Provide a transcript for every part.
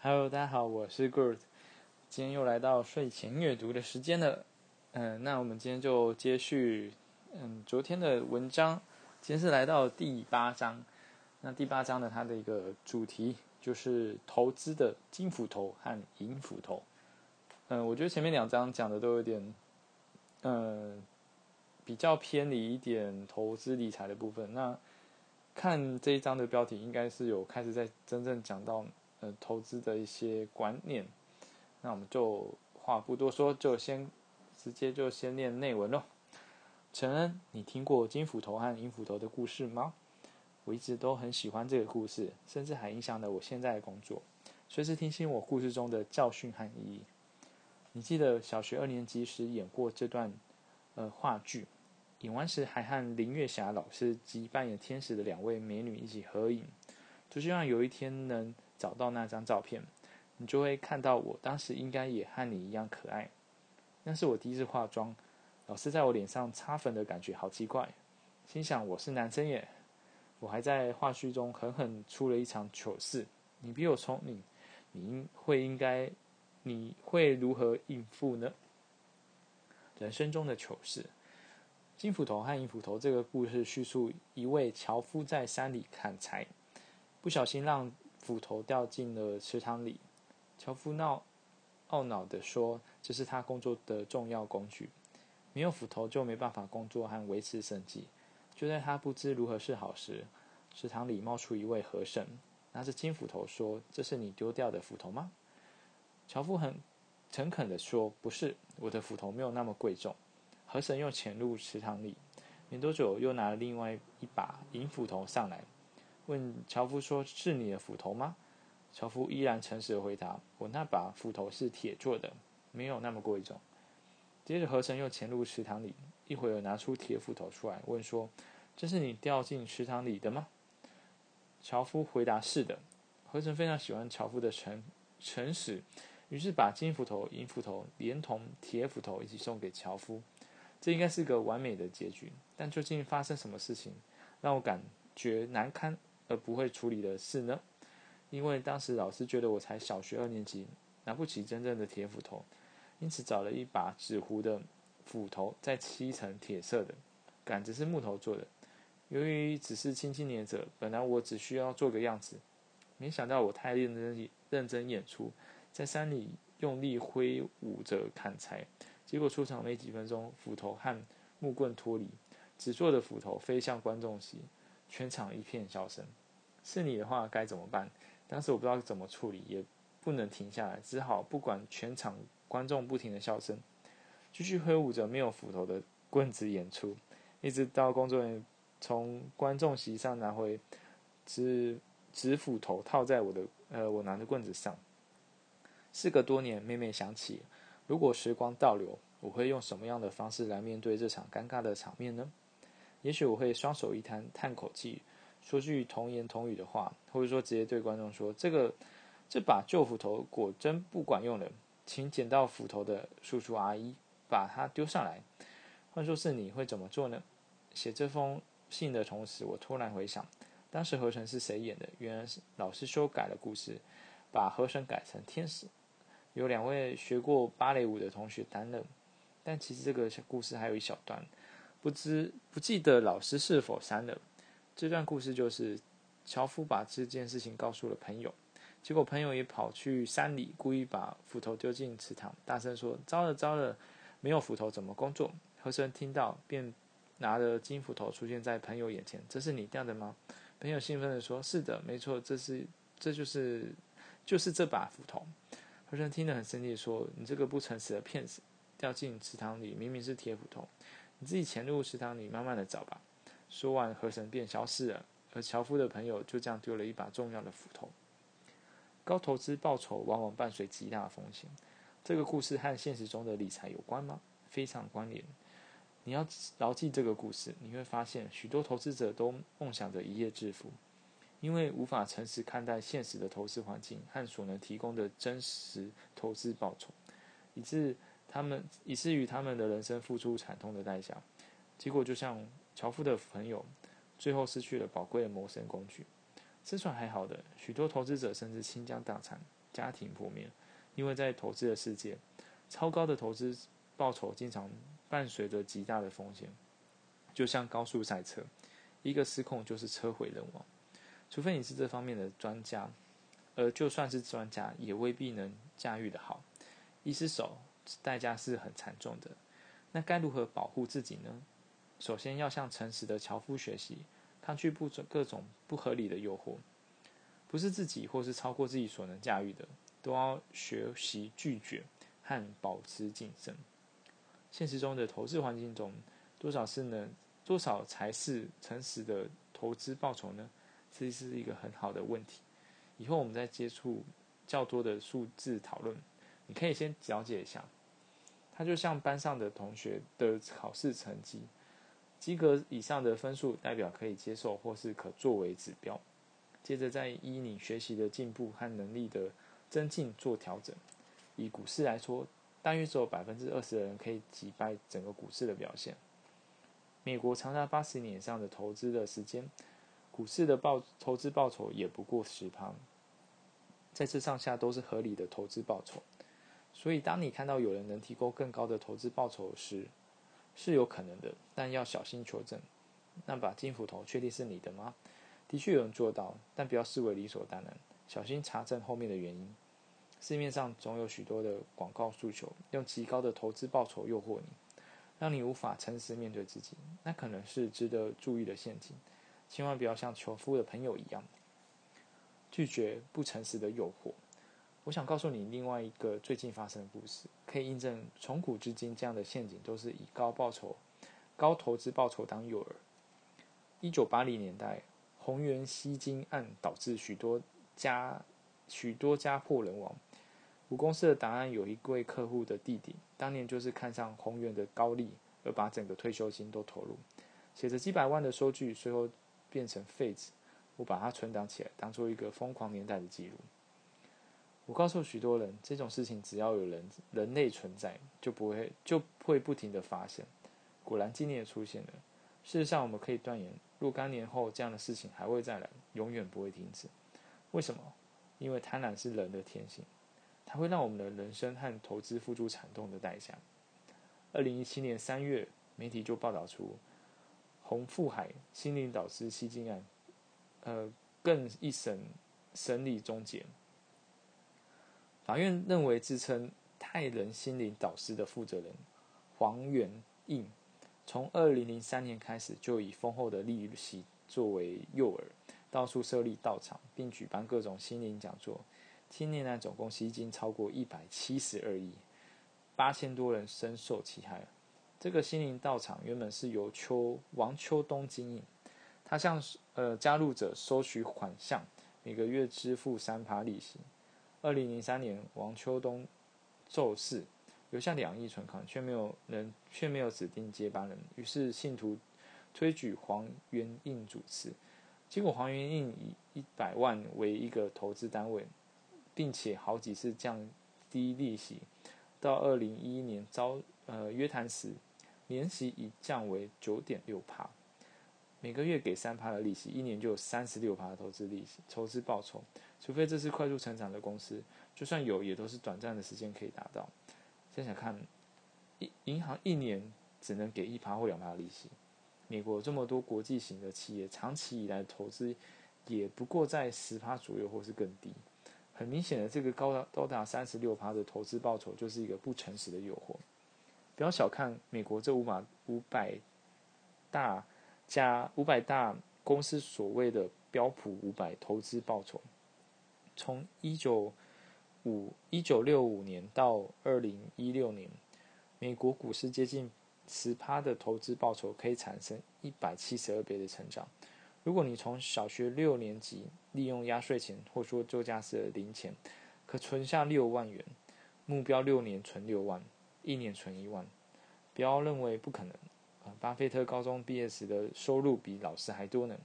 Hello，大家好，我是 Good，今天又来到睡前阅读的时间了。嗯，那我们今天就接续嗯昨天的文章，今天是来到第八章。那第八章呢，它的一个主题就是投资的金斧头和银斧头。嗯，我觉得前面两章讲的都有点，嗯，比较偏离一点投资理财的部分。那看这一章的标题，应该是有开始在真正讲到。呃，投资的一些观念，那我们就话不多说，就先直接就先念内文喽。陈恩，你听过金斧头和银斧头的故事吗？我一直都很喜欢这个故事，甚至还影响了我现在的工作。随时听信我故事中的教训和意义。你记得小学二年级时演过这段呃话剧，演完时还和林月霞老师及扮演天使的两位美女一起合影，就希望有一天能。找到那张照片，你就会看到我当时应该也和你一样可爱。那是我第一次化妆，老师在我脸上擦粉的感觉好奇怪，心想我是男生耶。我还在话剧中狠狠出了一场糗事，你比我聪明，你应会应该，你会如何应付呢？人生中的糗事，金斧头和银斧头这个故事叙述一位樵夫在山里砍柴，不小心让。斧头掉进了池塘里，樵夫闹懊恼地说：“这是他工作的重要工具，没有斧头就没办法工作和维持生计。”就在他不知如何是好时，池塘里冒出一位河神，拿着金斧头说：“这是你丢掉的斧头吗？”樵夫很诚恳地说：“不是，我的斧头没有那么贵重。”河神又潜入池塘里，没多久又拿了另外一把银斧头上来。问樵夫说：“是你的斧头吗？”樵夫依然诚实的回答：“我那把斧头是铁做的，没有那么贵重。”接着河神又潜入池塘里，一会儿拿出铁斧头出来，问说：“这是你掉进池塘里的吗？”樵夫回答：“是的。”河神非常喜欢樵夫的诚诚实，于是把金斧头、银斧头连同铁斧头一起送给樵夫。这应该是个完美的结局，但究竟发生什么事情，让我感觉难堪？而不会处理的事呢？因为当时老师觉得我才小学二年级，拿不起真正的铁斧头，因此找了一把纸糊的斧头，再漆成铁色的，杆子是木头做的。由于只是轻轻捏着，本来我只需要做个样子，没想到我太认真认真演出，在山里用力挥舞着砍柴，结果出场没几分钟，斧头和木棍脱离，纸做的斧头飞向观众席。全场一片笑声，是你的话该怎么办？当时我不知道怎么处理，也不能停下来，只好不管全场观众不停的笑声，继续挥舞着没有斧头的棍子演出，一直到工作人员从观众席上拿回纸纸斧头套在我的呃我拿的棍子上。事隔多年，每每想起，如果时光倒流，我会用什么样的方式来面对这场尴尬的场面呢？也许我会双手一摊，叹口气，说句童言童语的话，或者说直接对观众说：“这个这把旧斧头果真不管用了，请捡到斧头的叔叔阿姨把它丢上来。”换说是你会怎么做呢？写这封信的同时，我突然回想，当时河神是谁演的？原来是老师修改了故事，把河神改成天使，有两位学过芭蕾舞的同学担任。但其实这个故事还有一小段。不知不记得老师是否删了这段故事，就是樵夫把这件事情告诉了朋友，结果朋友也跑去山里，故意把斧头丢进池塘，大声说：“糟了糟了，没有斧头怎么工作？”和珅听到，便拿着金斧头出现在朋友眼前：“这是你掉的吗？”朋友兴奋地说：“是的，没错，这是这就是就是这把斧头。”和珅听得很生气，说：“你这个不诚实的骗子，掉进池塘里明明是铁斧头。”你自己潜入池塘里，慢慢的找吧。说完，河神便消失了，而樵夫的朋友就这样丢了一把重要的斧头。高投资报酬往往伴随极大风险。这个故事和现实中的理财有关吗？非常关联。你要牢记这个故事，你会发现许多投资者都梦想着一夜致富，因为无法诚实看待现实的投资环境和所能提供的真实投资报酬，以致。他们以至于他们的人生付出惨痛的代价，结果就像樵夫的朋友，最后失去了宝贵的谋生工具。这算还好的，许多投资者甚至倾家荡产，家庭破灭，因为在投资的世界，超高的投资报酬经常伴随着极大的风险，就像高速赛车，一个失控就是车毁人亡。除非你是这方面的专家，而就算是专家，也未必能驾驭的好。一失手，代价是很惨重的。那该如何保护自己呢？首先要向诚实的樵夫学习，抗拒不准各种不合理的诱惑，不是自己或是超过自己所能驾驭的，都要学习拒绝和保持谨慎。现实中的投资环境中，多少是能，多少才是诚实的投资报酬呢？这是一个很好的问题。以后我们在接触较多的数字讨论，你可以先了解一下。它就像班上的同学的考试成绩，及格以上的分数代表可以接受或是可作为指标。接着再依你学习的进步和能力的增进做调整。以股市来说，大约只有百分之二十的人可以击败整个股市的表现。美国长达八十年以上的投资的时间。股市的报投资报酬也不过十趴，在这上下都是合理的投资报酬。所以，当你看到有人能提供更高的投资报酬时，是有可能的，但要小心求证。那把金斧头确定是你的吗？的确有人做到，但不要视为理所当然，小心查证后面的原因。市面上总有许多的广告诉求，用极高的投资报酬诱惑你，让你无法诚实面对自己，那可能是值得注意的陷阱。千万不要像求夫的朋友一样，拒绝不诚实的诱惑。我想告诉你另外一个最近发生的故事，可以印证从古至今这样的陷阱都是以高报酬、高投资报酬当诱饵。一九八零年代，宏源吸金案导致许多家许多家破人亡。五公司的答案有一位客户的弟弟，当年就是看上宏源的高利，而把整个退休金都投入，写着几百万的收据，最后。变成废纸，我把它存档起来，当做一个疯狂年代的记录。我告诉许多人，这种事情只要有人人类存在，就不会就会不停的发生。果然，今年也出现了。事实上，我们可以断言，若干年后这样的事情还会再来，永远不会停止。为什么？因为贪婪是人的天性，它会让我们的人生和投资付出惨痛的代价。二零一七年三月，媒体就报道出。洪富海心灵导师吸金案，呃，更一审审理终结。法院认为，自称泰人心灵导师的负责人黄元印，从二零零三年开始就以丰厚的利息作为诱饵，到处设立道场，并举办各种心灵讲座。今年呢，总共吸金超过一百七十二亿，八千多人深受其害。这个心灵道场原本是由邱王秋东经营，他向呃加入者收取款项，每个月支付三趴利息。二零零三年，王秋东骤逝，留下两亿存款，却没有人却没有指定接班人。于是信徒推举黄元印主持，结果黄元印以一百万为一个投资单位，并且好几次降低利息，到二零一一年遭呃约谈时。年息已降为九点六帕，每个月给三趴的利息，一年就有三十六趴的投资利息、投资报酬。除非这是快速成长的公司，就算有，也都是短暂的时间可以达到。想想看，一银行一年只能给一趴或两趴的利息，美国这么多国际型的企业，长期以来投资也不过在十趴左右，或是更低。很明显的，这个高达高达三十六趴的投资报酬，就是一个不诚实的诱惑。不要小看美国这五百五百大家五百大公司所谓的标普五百投资报酬，从一九五一九六五年到二零一六年，美国股市接近十趴的投资报酬可以产生一百七十二倍的成长。如果你从小学六年级利用压岁钱或说做家事的零钱，可存下六万元，目标六年存六万。一年存一万，不要认为不可能！巴菲特高中毕业时的收入比老师还多呢。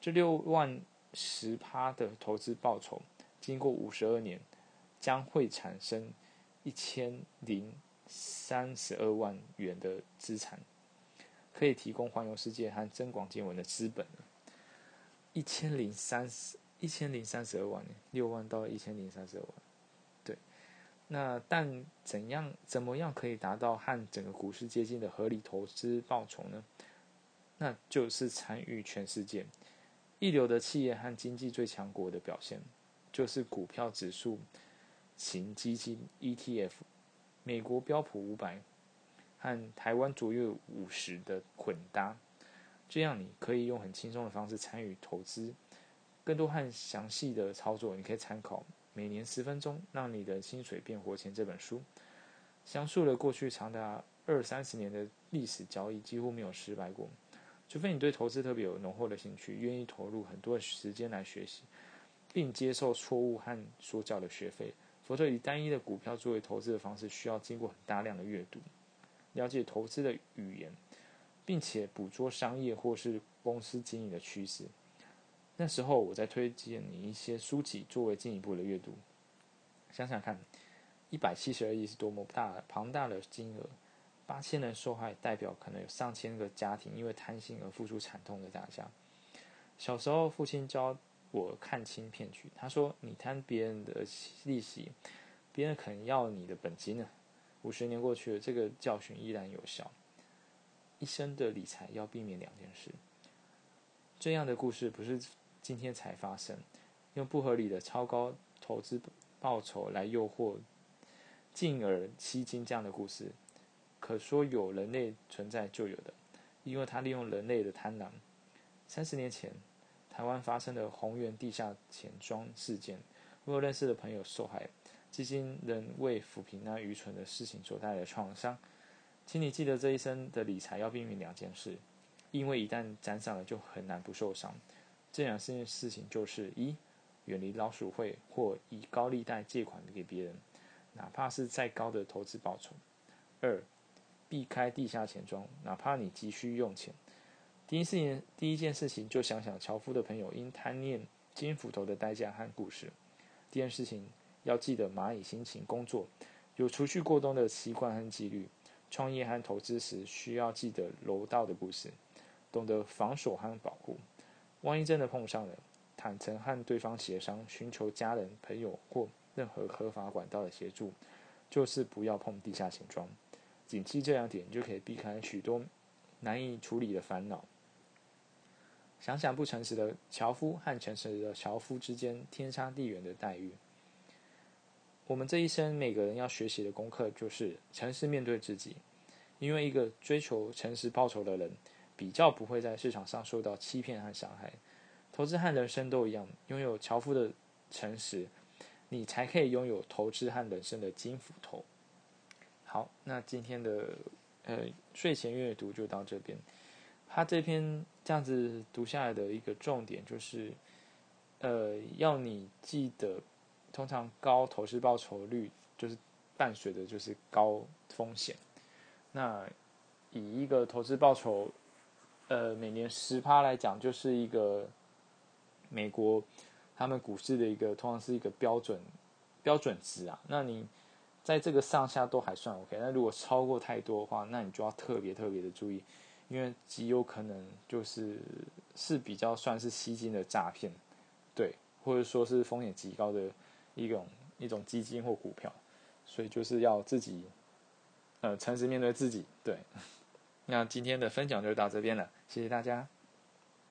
这六万十趴的投资报酬，经过五十二年，将会产生一千零三十二万元的资产，可以提供环游世界和增广见闻的资本。一千零三十一千零三十二万，六万到一千零三十二万。那但怎样怎么样可以达到和整个股市接近的合理投资报酬呢？那就是参与全世界一流的企业和经济最强国的表现，就是股票指数型基金 ETF，美国标普五百和台湾卓越五十的混搭。这样你可以用很轻松的方式参与投资，更多和详细的操作，你可以参考《每年十分钟让你的薪水变活钱》这本书，详述了过去长达二三十年的历史交易几乎没有失败过。除非你对投资特别有浓厚的兴趣，愿意投入很多的时间来学习，并接受错误和所缴的学费，否则以单一的股票作为投资的方式，需要经过很大量的阅读，了解投资的语言。并且捕捉商业或是公司经营的趋势。那时候，我在推荐你一些书籍作为进一步的阅读。想想看，一百七十二亿是多么大庞大的金额，八千人受害，代表可能有上千个家庭因为贪心而付出惨痛的代价。小时候，父亲教我看清骗局。他说：“你贪别人的利息，别人可能要你的本金呢。”五十年过去了，这个教训依然有效。一生的理财要避免两件事。这样的故事不是今天才发生，用不合理的超高投资报酬来诱惑，进而吸金这样的故事，可说有人类存在就有的，因为他利用人类的贪婪。三十年前，台湾发生的宏源地下钱庄事件，我有认识的朋友受害，基金仍未抚平那愚蠢的事情所带来的创伤。请你记得，这一生的理财要避免两件事，因为一旦沾上了，就很难不受伤。这两件事情就是：一、远离老鼠会或以高利贷借款给别人，哪怕是再高的投资报酬；二、避开地下钱庄，哪怕你急需用钱。第一事情，第一件事情，就想想樵夫的朋友因贪念金斧头的代价和故事。第二件事情，要记得蚂蚁辛勤工作，有除去过冬的习惯和纪律。创业和投资时，需要记得楼道的故事，懂得防守和保护。万一真的碰上了，坦诚和对方协商，寻求家人、朋友或任何合法管道的协助，就是不要碰地下钱庄。谨记这两点，就可以避开许多难以处理的烦恼。想想不诚实的樵夫和诚实的樵夫之间天差地远的待遇。我们这一生每个人要学习的功课就是诚实面对自己，因为一个追求诚实报酬的人，比较不会在市场上受到欺骗和伤害。投资和人生都一样，拥有樵夫的诚实，你才可以拥有投资和人生的金斧头。好，那今天的呃睡前阅读就到这边。他这篇这样子读下来的一个重点就是，呃，要你记得。通常高投资报酬率就是伴随的就是高风险。那以一个投资报酬，呃，每年十趴来讲，就是一个美国他们股市的一个通常是一个标准标准值啊。那你在这个上下都还算 OK。那如果超过太多的话，那你就要特别特别的注意，因为极有可能就是是比较算是吸金的诈骗，对，或者说是风险极高的。一种一种基金或股票，所以就是要自己，呃，诚实面对自己。对，那今天的分享就到这边了，谢谢大家。